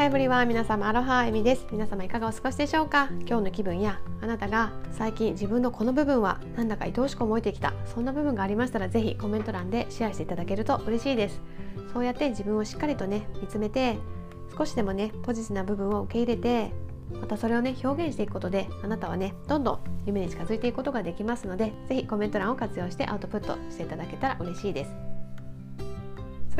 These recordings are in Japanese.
ハエブリは皆様アロハエミです。皆様いかがお過ごしでしょうか今日の気分やあなたが最近自分のこの部分はなんだか愛おしく思えてきたそんな部分がありましたらぜひコメント欄でシェアしていただけると嬉しいです。そうやって自分をしっかりとね見つめて少しでもねポジティブな部分を受け入れてまたそれをね表現していくことであなたはねどんどん夢に近づいていくことができます。のでぜひコメント欄を活用してアウトプットしていただけたら嬉しいです。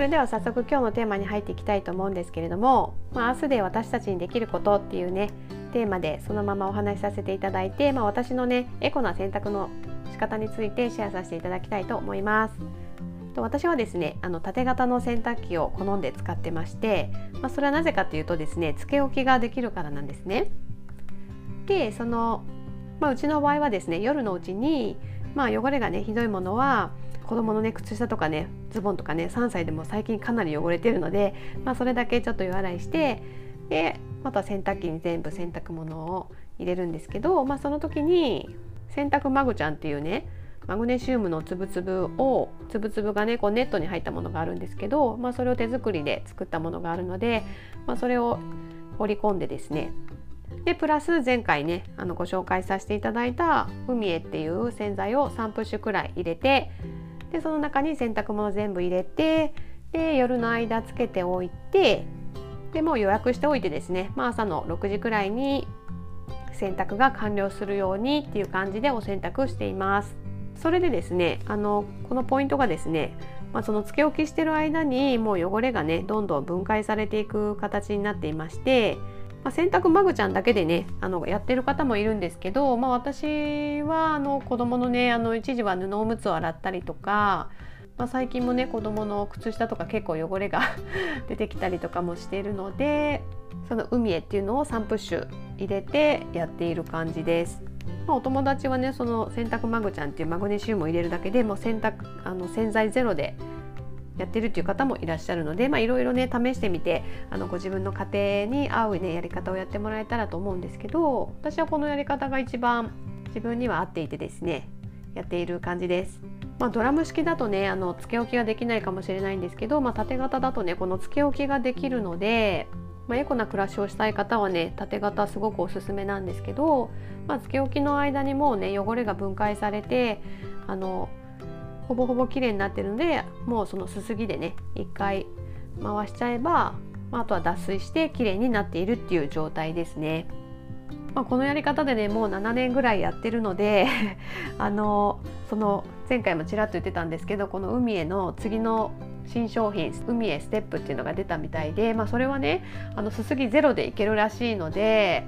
それでは早速今日のテーマに入っていきたいと思うんですけれども、まあ、明日で私たちにできることっていうねテーマでそのままお話しさせていただいて、まあ、私のねエコな選択の仕方についてシェアさせていただきたいと思います。と私はですねあの縦型の洗濯機を好んで使ってまして、まあ、それはなぜかというとですねつけ置きができるからなんですね。でその、まあ、うちの場合はですね夜のうちに、まあ、汚れがねひどいものは子供のね靴下とかねズボンとかね3歳でも最近かなり汚れてるので、まあ、それだけちょっと湯洗いしてでまた洗濯機に全部洗濯物を入れるんですけど、まあ、その時に洗濯マグちゃんっていうねマグネシウムのつぶつぶをつぶつぶがねこうネットに入ったものがあるんですけど、まあ、それを手作りで作ったものがあるので、まあ、それを放り込んでですね。でプラス前回ねあのご紹介させていただいた海へっていう洗剤を3プッシュくらい入れてでその中に洗濯物全部入れてで夜の間つけておいてでもう予約しておいてですね、まあ、朝の6時くらいに洗濯が完了するようにっていう感じでお洗濯しています。それでですねあのこのポイントがですね、まあ、そのつけ置きしてる間にもう汚れがねどんどん分解されていく形になっていましてまあ、洗濯マグちゃんだけでねあのやってる方もいるんですけど、まあ、私はあの子供のねあの一時は布おむつを洗ったりとか、まあ、最近もね子供の靴下とか結構汚れが 出てきたりとかもしているのでその海へっていうのを3プッシュ入れてやっている感じです。まあ、お友達はねその洗濯マグちゃんっていうマグネシウムを入れるだけでもう洗濯あの洗剤ゼロでやってるっていう方もいらっしゃるのでいろいろね試してみてあのご自分の家庭に合う、ね、やり方をやってもらえたらと思うんですけど私はこのやり方が一番自分には合っていてですねやっている感じです。まあ、ドラム式だとねあのつけ置きができないかもしれないんですけど、まあ、縦型だとねこのつけ置きができるので、まあ、エコな暮らしをしたい方はね縦型すごくおすすめなんですけど、まあ、つけ置きの間にもうね汚れが分解されてあのほぼほぼ綺麗になってるのでもうそのすすぎでね一回回しちゃえばまあとは脱水して綺麗になっているっていう状態ですね。まあ、このやり方でねもう7年ぐらいやってるので あのその前回もちらっと言ってたんですけどこの海への次の新商品海へステップっていうのが出たみたいで、まあ、それはねあのすすぎゼロでいけるらしいので、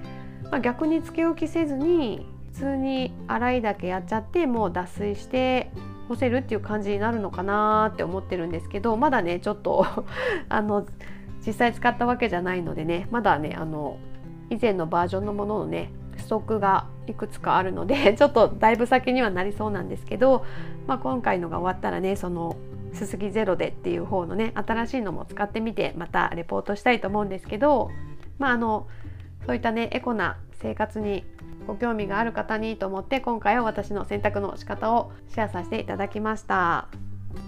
まあ、逆につけ置きせずに普通に洗いだけやっちゃってもう脱水して干せるっていう感じになるのかなって思ってるんですけどまだねちょっと あの実際使ったわけじゃないのでねまだねあの以前のバージョンのもののねストックがいくつかあるので ちょっとだいぶ先にはなりそうなんですけど、まあ、今回のが終わったらねそのすすぎゼロでっていう方のね新しいのも使ってみてまたレポートしたいと思うんですけどまああのそういったねエコな生活にご興味がある方にと思って今回は私の選択の仕方をシェアさせていただきました。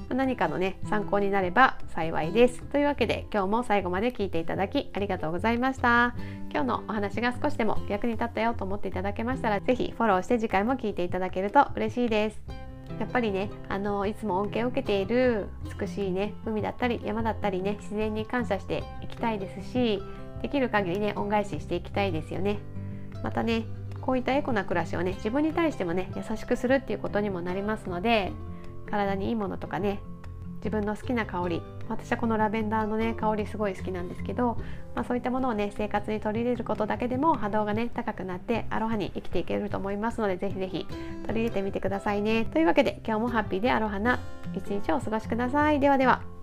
何かのね参考になれば幸いです。というわけで今日も最後まで聞いていただきありがとうございました。今日のお話が少しでも役に立ったよと思っていただけましたら是非フォローして次回も聞いていただけると嬉しいです。やっぱりねあのいつも恩恵を受けている美しいね海だったり山だったりね自然に感謝していきたいですしできる限りね恩返ししていきたいですよね。またねこういったエコな暮らしをね自分に対してもね優しくするっていうことにもなりますので体にいいものとかね自分の好きな香り私はこのラベンダーのね香りすごい好きなんですけど、まあ、そういったものをね生活に取り入れることだけでも波動がね高くなってアロハに生きていけると思いますのでぜひぜひ取り入れてみてくださいね。というわけで今日もハッピーでアロハな一日をお過ごしください。ではでは。